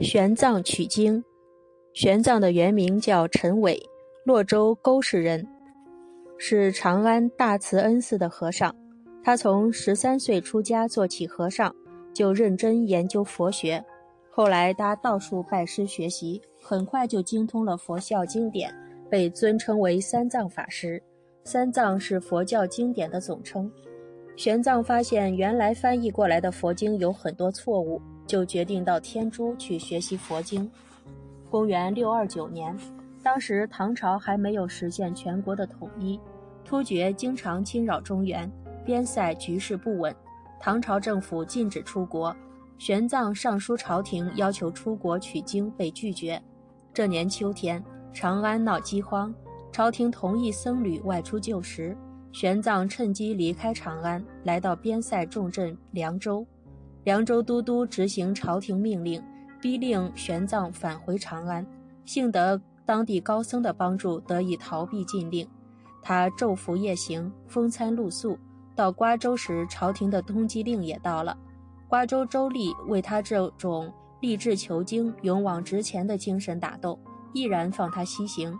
玄奘取经。玄奘的原名叫陈伟，洛州沟氏人，是长安大慈恩寺的和尚。他从十三岁出家做起和尚，就认真研究佛学。后来他到处拜师学习，很快就精通了佛教经典，被尊称为三藏法师。三藏是佛教经典的总称。玄奘发现原来翻译过来的佛经有很多错误，就决定到天竺去学习佛经。公元六二九年，当时唐朝还没有实现全国的统一，突厥经常侵扰中原，边塞局势不稳，唐朝政府禁止出国。玄奘上书朝廷，要求出国取经，被拒绝。这年秋天，长安闹饥荒，朝廷同意僧侣外出救食。玄奘趁机离开长安，来到边塞重镇凉州。凉州都督执行朝廷命令，逼令玄奘返回长安。幸得当地高僧的帮助，得以逃避禁令。他昼伏夜行，风餐露宿。到瓜州时，朝廷的通缉令也到了。瓜州州吏为他这种立志求经、勇往直前的精神打动，毅然放他西行。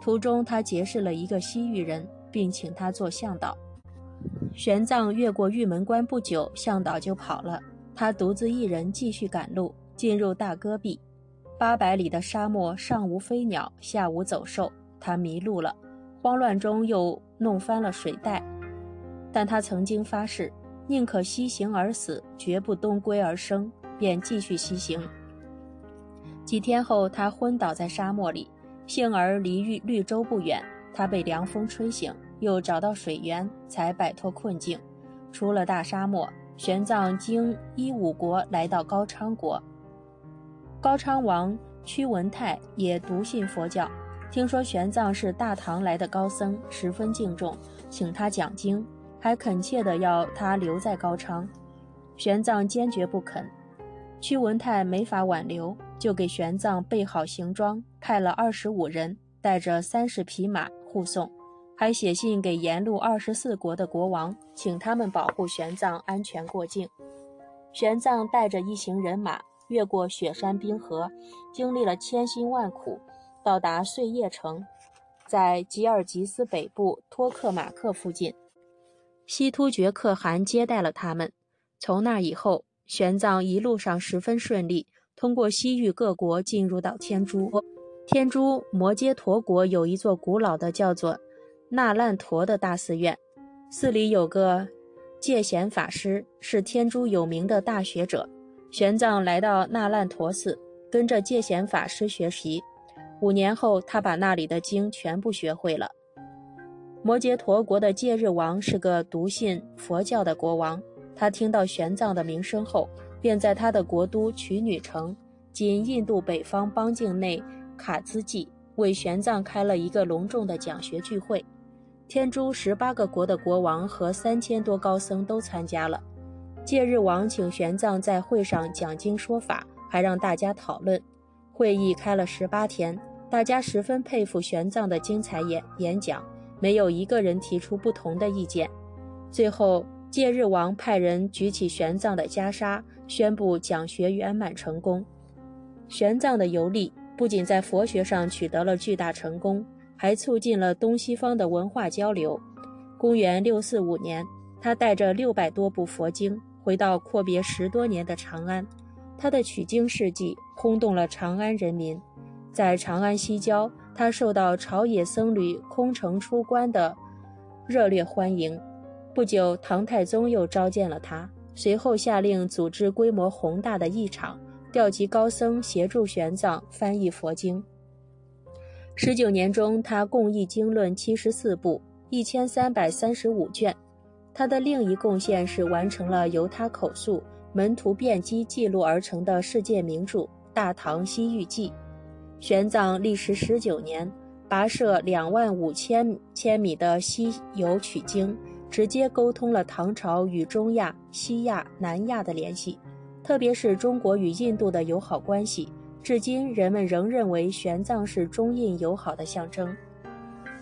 途中，他结识了一个西域人。并请他做向导。玄奘越过玉门关不久，向导就跑了。他独自一人继续赶路，进入大戈壁。八百里的沙漠，上无飞鸟，下无走兽，他迷路了。慌乱中又弄翻了水袋，但他曾经发誓，宁可西行而死，绝不东归而生，便继续西行。几天后，他昏倒在沙漠里，幸而离绿绿洲不远。他被凉风吹醒，又找到水源，才摆脱困境。出了大沙漠，玄奘经伊吾国来到高昌国。高昌王屈文泰也笃信佛教，听说玄奘是大唐来的高僧，十分敬重，请他讲经，还恳切地要他留在高昌。玄奘坚决不肯，屈文泰没法挽留，就给玄奘备好行装，派了二十五人，带着三十匹马。护送，还写信给沿路二十四国的国王，请他们保护玄奘安全过境。玄奘带着一行人马越过雪山冰河，经历了千辛万苦，到达碎叶城，在吉尔吉斯北部托克马克附近，西突厥可汗接待了他们。从那以后，玄奘一路上十分顺利，通过西域各国进入到天竺。天竺摩揭陀国有一座古老的叫做那烂陀的大寺院，寺里有个戒贤法师，是天竺有名的大学者。玄奘来到那烂陀寺，跟着戒贤法师学习。五年后，他把那里的经全部学会了。摩揭陀国的戒日王是个笃信佛教的国王，他听到玄奘的名声后，便在他的国都曲女城（今印度北方邦境内）。卡兹济为玄奘开了一个隆重的讲学聚会，天竺十八个国的国王和三千多高僧都参加了。戒日王请玄奘在会上讲经说法，还让大家讨论。会议开了十八天，大家十分佩服玄奘的精彩演演讲，没有一个人提出不同的意见。最后，戒日王派人举起玄奘的袈裟，宣布讲学圆满成功。玄奘的游历。不仅在佛学上取得了巨大成功，还促进了东西方的文化交流。公元六四五年，他带着六百多部佛经回到阔别十多年的长安，他的取经事迹轰动了长安人民。在长安西郊，他受到朝野僧侣空城出关的热烈欢迎。不久，唐太宗又召见了他，随后下令组织规模宏大的议场。调集高僧协助玄奘翻译佛经。十九年中，他共译经论七十四部，一千三百三十五卷。他的另一贡献是完成了由他口述、门徒辩机记录而成的世界名著《大唐西域记》。玄奘历时十九年，跋涉两万五千千米的西游取经，直接沟通了唐朝与中亚、西亚、南亚的联系。特别是中国与印度的友好关系，至今人们仍认为玄奘是中印友好的象征。